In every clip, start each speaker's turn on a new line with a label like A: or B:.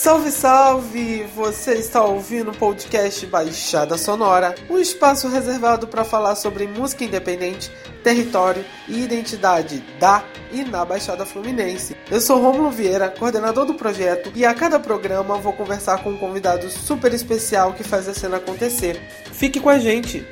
A: Salve, salve! Você está ouvindo o podcast Baixada Sonora, um espaço reservado para falar sobre música independente, território e identidade da e na Baixada Fluminense. Eu sou Romulo Vieira, coordenador do projeto, e a cada programa vou conversar com um convidado super especial que faz a cena acontecer. Fique com a gente!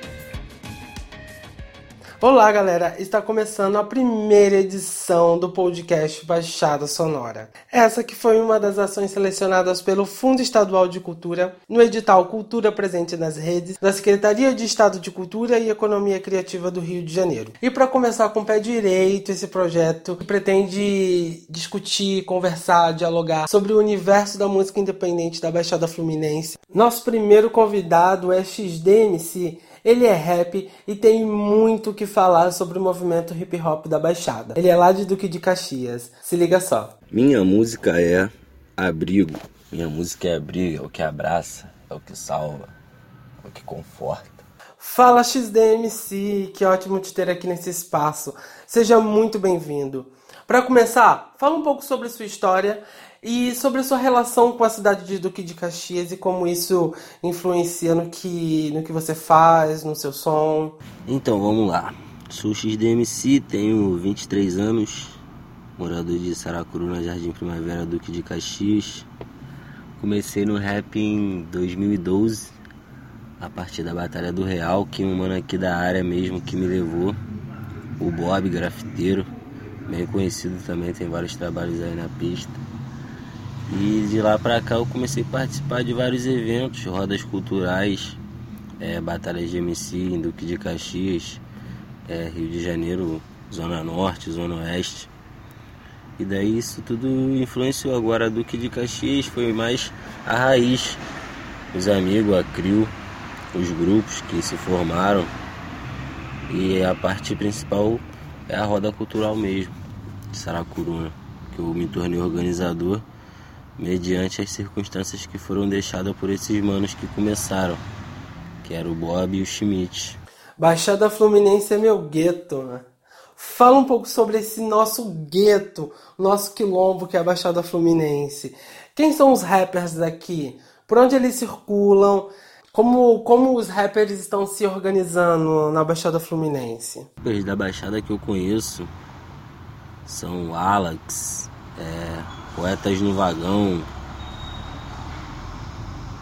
A: Olá, galera! Está começando a primeira edição do podcast Baixada Sonora. Essa que foi uma das ações selecionadas pelo Fundo Estadual de Cultura no edital Cultura Presente nas Redes da Secretaria de Estado de Cultura e Economia Criativa do Rio de Janeiro. E para começar com o pé direito esse projeto que pretende discutir, conversar, dialogar sobre o universo da música independente da Baixada Fluminense, nosso primeiro convidado é XDMC ele é rap e tem muito o que falar sobre o movimento hip hop da Baixada. Ele é lá de Duque de Caxias. Se liga só.
B: Minha música é abrigo. Minha música é abrigo, é o que abraça, é o que salva, é o que conforta.
A: Fala XDMC, que ótimo te ter aqui nesse espaço. Seja muito bem-vindo. Para começar, fala um pouco sobre sua história e sobre a sua relação com a cidade de Duque de Caxias e como isso influencia no que, no que você faz, no seu som.
B: Então, vamos lá. Sou XDMC, tenho 23 anos, morador de Saracuru, na Jardim Primavera, Duque de Caxias. Comecei no rap em 2012, a partir da Batalha do Real, que um mano aqui da área mesmo que me levou, o Bob, grafiteiro, bem conhecido também, tem vários trabalhos aí na pista. E de lá pra cá eu comecei a participar de vários eventos, rodas culturais, é, batalhas de MC em Duque de Caxias, é, Rio de Janeiro, Zona Norte, Zona Oeste. E daí isso tudo influenciou agora Duque de Caxias, foi mais a raiz, os amigos, a CRIO, os grupos que se formaram. E a parte principal é a roda cultural mesmo, de Saracuruna, que eu me tornei organizador mediante as circunstâncias que foram deixadas por esses manos que começaram, que era o Bob e o Schmidt.
A: Baixada Fluminense é meu gueto, né? Fala um pouco sobre esse nosso gueto, nosso quilombo que é a Baixada Fluminense. Quem são os rappers daqui? Por onde eles circulam? Como, como os rappers estão se organizando na Baixada Fluminense?
B: Os da Baixada que eu conheço são Alex, é, Poetas no Vagão.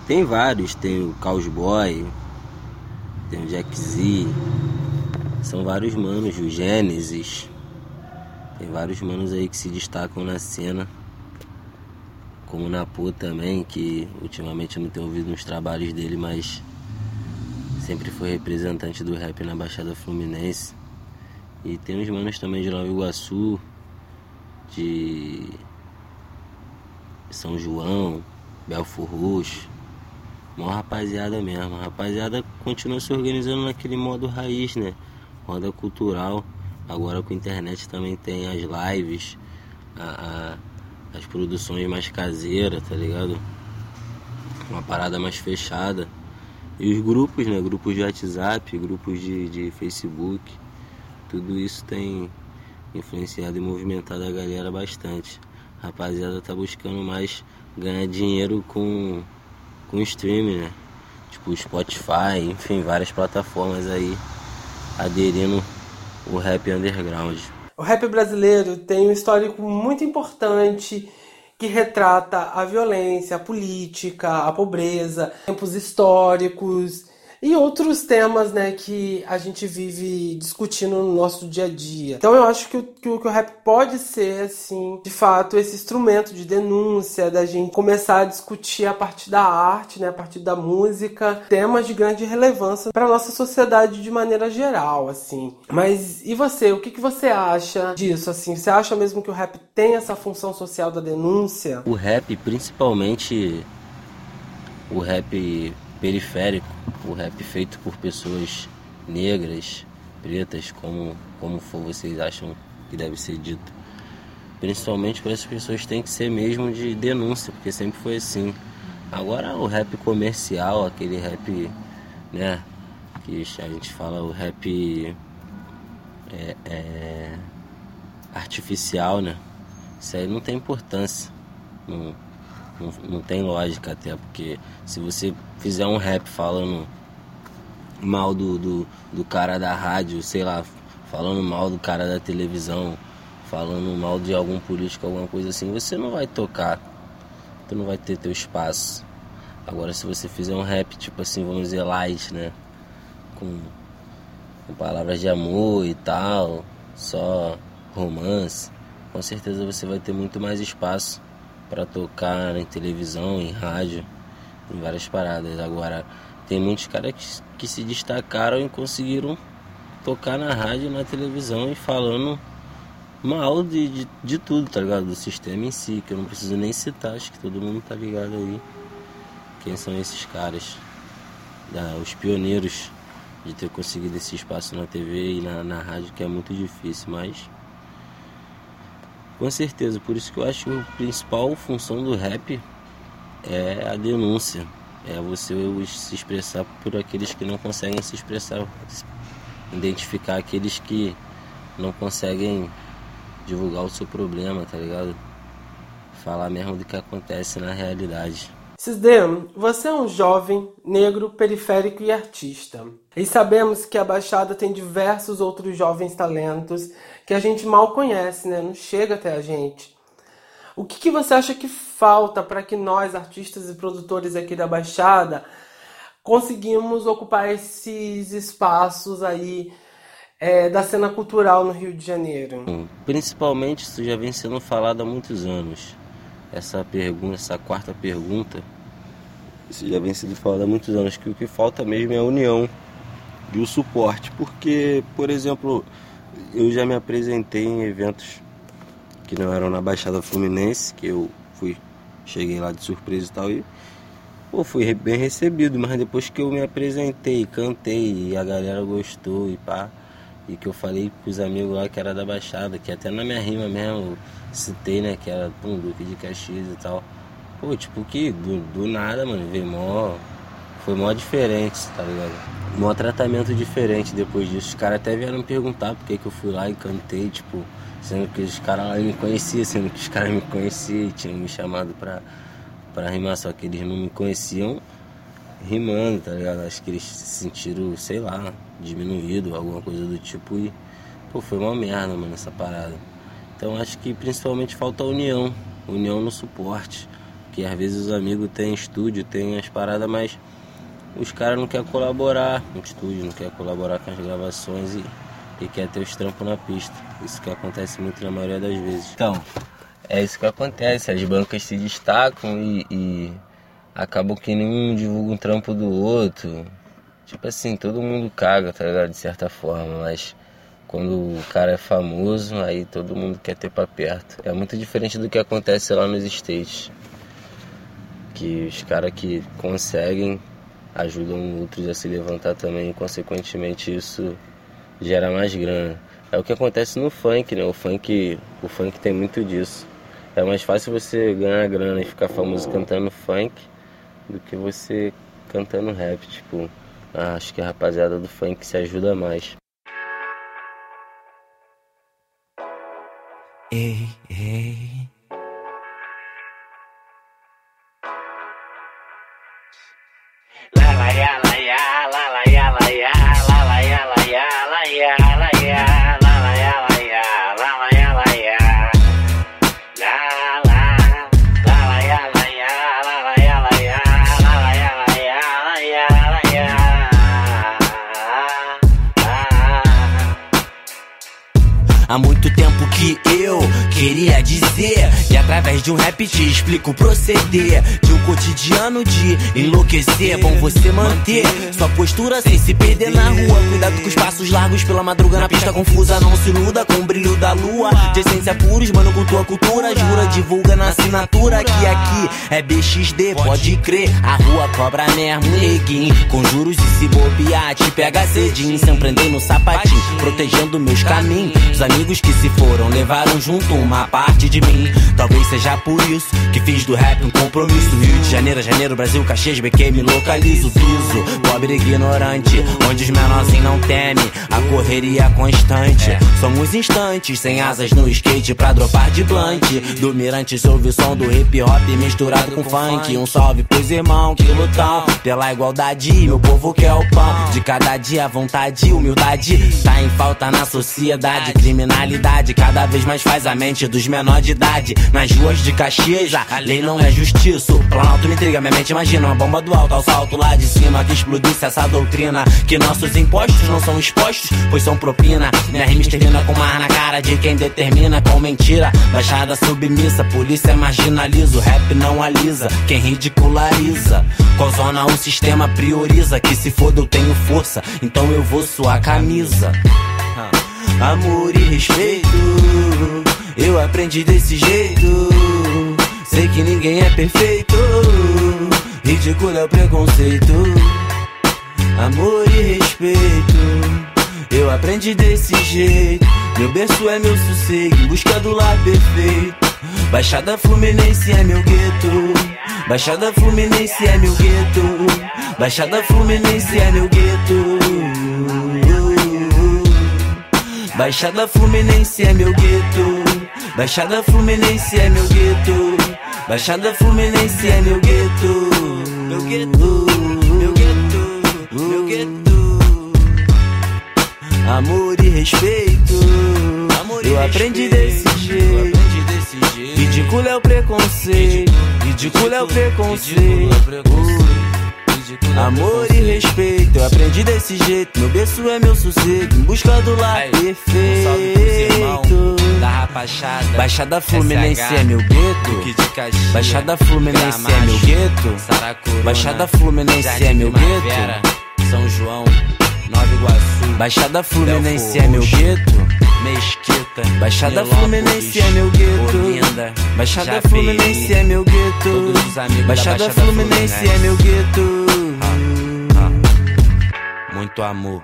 B: Tem vários, tem o Caos Boy, tem o Jack Z. São vários manos, o Gênesis. Tem vários manos aí que se destacam na cena. Como o Napo também, que ultimamente eu não tenho ouvido nos trabalhos dele, mas sempre foi representante do rap na Baixada Fluminense. E tem uns manos também de Nova Iguaçu, de são João, Belfor Roxo. Mó rapaziada mesmo. A rapaziada continua se organizando naquele modo raiz, né? Roda cultural. Agora com a internet também tem as lives, a, a, as produções mais caseiras, tá ligado? Uma parada mais fechada. E os grupos, né? Grupos de WhatsApp, grupos de, de Facebook. Tudo isso tem influenciado e movimentado a galera bastante rapaziada tá buscando mais ganhar dinheiro com, com streaming, né? Tipo Spotify, enfim, várias plataformas aí aderindo o rap underground.
A: O rap brasileiro tem um histórico muito importante que retrata a violência, a política, a pobreza, tempos históricos e outros temas, né, que a gente vive discutindo no nosso dia a dia. Então eu acho que o, que o, que o rap pode ser, assim, de fato, esse instrumento de denúncia, da gente começar a discutir a partir da arte, né, a partir da música, temas de grande relevância para nossa sociedade de maneira geral, assim. Mas e você? O que, que você acha disso, assim? Você acha mesmo que o rap tem essa função social da denúncia?
B: O rap, principalmente o rap periférico, o rap feito por pessoas negras, pretas, como, como for vocês acham que deve ser dito. Principalmente para essas pessoas tem que ser mesmo de denúncia, porque sempre foi assim. Agora o rap comercial, aquele rap, né, que a gente fala o rap é, é, artificial, né? Isso aí não tem importância. Não, Não, tem lógica até, porque se você fizer um rap falando mal do, do, do cara da rádio, sei lá, falando mal do cara da televisão, falando mal de algum político, alguma coisa assim, você não vai tocar, tu não vai ter teu espaço. Agora se você fizer um rap, tipo assim, vamos dizer, light, né? Com, com palavras de amor e tal, só romance, com certeza você vai ter muito mais espaço para tocar em televisão, em rádio, em várias paradas. Agora, tem muitos caras que, que se destacaram e conseguiram tocar na rádio, na televisão e falando mal de, de, de, tudo, tá ligado? Do sistema em si, que eu não preciso nem citar, acho que todo mundo tá ligado aí. Quem são esses caras? Da, os pioneiros de ter conseguido esse espaço na TV e na, na rádio, que é muito difícil, mas com certeza, por isso que eu acho que a principal função do rap é a denúncia. É você se expressar por aqueles que não conseguem se expressar. Identificar aqueles que não conseguem divulgar o seu problema, tá ligado? Falar mesmo do que acontece na realidade.
A: Cisdem, você é um jovem, negro, periférico e artista. E sabemos que a Baixada tem diversos outros jovens talentos que a gente mal conhece, né? Não chega até a gente. O que, que você acha que falta para que nós, artistas e produtores aqui da Baixada, conseguimos ocupar esses espaços aí é, da cena cultural no Rio de Janeiro?
B: Principalmente isso já vem sendo falado há muitos anos. Essa pergunta, essa quarta pergunta, isso já vem sendo falado há muitos anos, que o que falta mesmo é a união e o suporte. Porque, por exemplo, eu já me apresentei em eventos que não eram na Baixada Fluminense, que eu fui, cheguei lá de surpresa e tal, e pô, fui bem recebido, mas depois que eu me apresentei, cantei e a galera gostou e pá, e que eu falei pros amigos lá que era da Baixada, que até na minha rima mesmo citei, né, que era um Duque de Caxias e tal. Pô, tipo que do, do nada, mano, veio mó. Foi mó diferente, tá ligado? mó tratamento diferente depois disso. Os caras até vieram me perguntar por que, que eu fui lá e cantei, tipo, sendo que os caras lá me conheciam, sendo que os caras me conheciam e tinham me chamado pra, pra rimar, só que eles não me conheciam rimando, tá ligado? Acho que eles se sentiram, sei lá, diminuído, alguma coisa do tipo e, pô, foi uma merda, mano, essa parada. Então acho que principalmente falta união, união no suporte. Que às vezes os amigos têm estúdio, têm as paradas, mas os caras não querem colaborar com o estúdio, não querem colaborar com as gravações e, e quer ter os trampos na pista. Isso que acontece muito na maioria das vezes. Então, é isso que acontece, as bancas se destacam e, e acabam que nenhum divulga um trampo do outro. Tipo assim, todo mundo caga, tá ligado? De certa forma, mas quando o cara é famoso, aí todo mundo quer ter pra perto. É muito diferente do que acontece lá nos States. Que os caras que conseguem ajudam outros a se levantar também e consequentemente isso gera mais grana. É o que acontece no funk, né? O funk, o funk tem muito disso. É mais fácil você ganhar grana e ficar famoso cantando funk do que você cantando rap, tipo, ah, acho que a rapaziada do funk se ajuda mais. Hey, hey.
C: Há muito tempo que eu queria dizer E através de um rap te explico o proceder De um cotidiano de enlouquecer. Bom você manter sua postura sem se perder na rua. Cuidado com os passos largos pela madruga na pista confusa. Não se iluda com o brilho da lua. De essência puros, mano com tua cultura. Jura, divulga na assinatura Que aqui é BXD, pode crer A rua cobra mesmo, neguinho. Com juros e se bobear Te pega cedinho, sem prender no sapatinho Protegendo meus caminhos. Os amigos que se foram levaram junto uma parte de mim. Talvez seja por isso que fiz do rap um compromisso. Rio de Janeiro, Janeiro, Brasil, Caxias, BQ, me localizo. Piso, pobre ignorante, onde os menorzinhos não temem. A correria constante. Somos instantes, sem asas no skate pra dropar de blunt. Do mirante, ouve o som do hip hop misturado com funk. Um salve pros irmãos que lutam pela igualdade. Meu povo quer o pão de cada dia, vontade, humildade. Tá em falta na sociedade, criminalidade cada vez mais faz a mente dos menores de idade. Nas ruas de Caxias, a lei não é justiça. O planalto me intriga, minha mente imagina uma bomba do alto ao salto lá de cima que explodisse essa doutrina. Que nossos impostos não são expostos, pois são propina. Minha rima termina com mar na cara de quem determina com mentira. Baixada submissa, polícia marginaliza. O rap não alisa, quem ridiculariza. Qual zona o sistema prioriza? Que se foda eu tenho força, então eu vou suar camisa. Amor e respeito, eu aprendi desse jeito. Sei que ninguém é perfeito, ridículo é o preconceito. Amor e respeito, eu aprendi desse jeito. Meu berço é meu sossego, em busca do lar perfeito. Baixada Fluminense é meu gueto. Baixada Fluminense é meu gueto. Baixada Fluminense é meu gueto. Baixada Fluminense é meu gueto. Baixada Fluminense é meu gueto. Baixada Fluminense é meu gueto. Meu gueto, meu gueto, meu gueto. Amor e respeito. Amor e eu aprendi desse jeito. Ridículo é o preconceito. Ridículo é o preconceito. Amor e respeito, eu aprendi desse jeito. Meu berço é meu sossego, em busca do lar perfeito.
B: Da rapachada,
C: Baixada Fluminense é meu gueto. Baixada Fluminense é meu gueto. Baixada Fluminense é meu gueto.
B: São João, Nova Iguaçu.
C: Baixada Fluminense é meu gueto.
B: Mesquita,
C: Baixada Fluminense é meu gueto.
B: Olinda,
C: Baixada
B: Japeí,
C: Fluminense é meu gueto. Baixada
B: Baixada
C: Fluminense
B: Fluminense.
C: é meu gueto.
B: Muito amor.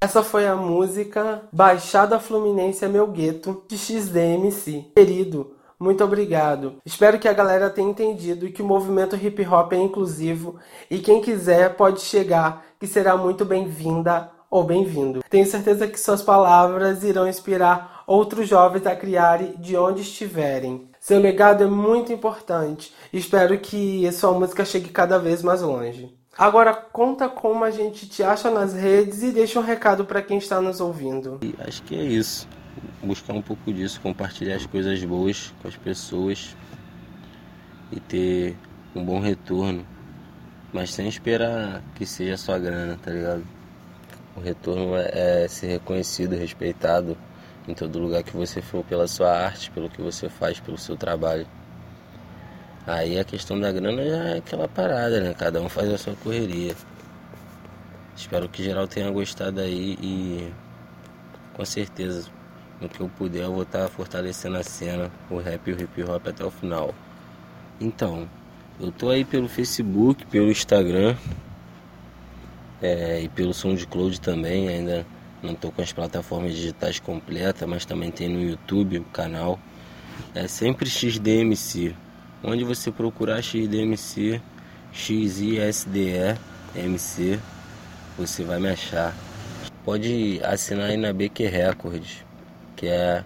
A: Essa foi a música Baixada Fluminense é Meu Gueto, de XDMC. Querido, muito obrigado. Espero que a galera tenha entendido que o movimento hip hop é inclusivo e quem quiser pode chegar, que será muito bem-vinda ou bem-vindo. Tenho certeza que suas palavras irão inspirar outros jovens a criarem de onde estiverem. Seu legado é muito importante. Espero que sua música chegue cada vez mais longe. Agora conta como a gente te acha nas redes e deixa um recado para quem está nos ouvindo.
B: Acho que é isso. Buscar um pouco disso, compartilhar as coisas boas com as pessoas e ter um bom retorno. Mas sem esperar que seja só grana, tá ligado? O retorno é, é ser reconhecido, respeitado em todo lugar que você for pela sua arte, pelo que você faz, pelo seu trabalho. Aí a questão da grana já é aquela parada, né? Cada um faz a sua correria. Espero que geral tenha gostado aí e com certeza no que eu puder eu vou estar fortalecendo a cena, o rap e o hip hop até o final. Então, eu tô aí pelo Facebook, pelo Instagram é, e pelo SoundCloud também, ainda não tô com as plataformas digitais completas, mas também tem no YouTube o canal. É sempre XDMC. Onde você procurar XDMC, XISDE MC, você vai me achar. Pode assinar aí na BQ Records, que é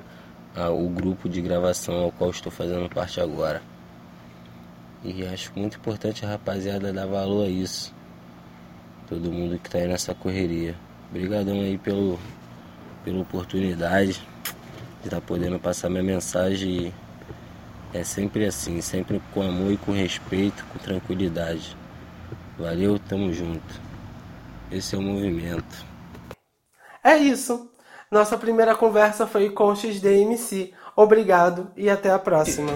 B: a- o grupo de gravação ao qual estou fazendo parte agora. E acho muito importante a rapaziada dar valor a isso. Todo mundo que tá aí nessa correria. Obrigadão aí pelo, pela oportunidade de estar podendo passar minha mensagem. É sempre assim, sempre com amor e com respeito, com tranquilidade. Valeu, tamo junto. Esse é o movimento.
A: É isso. Nossa primeira conversa foi com o XDMC. Obrigado e até a próxima.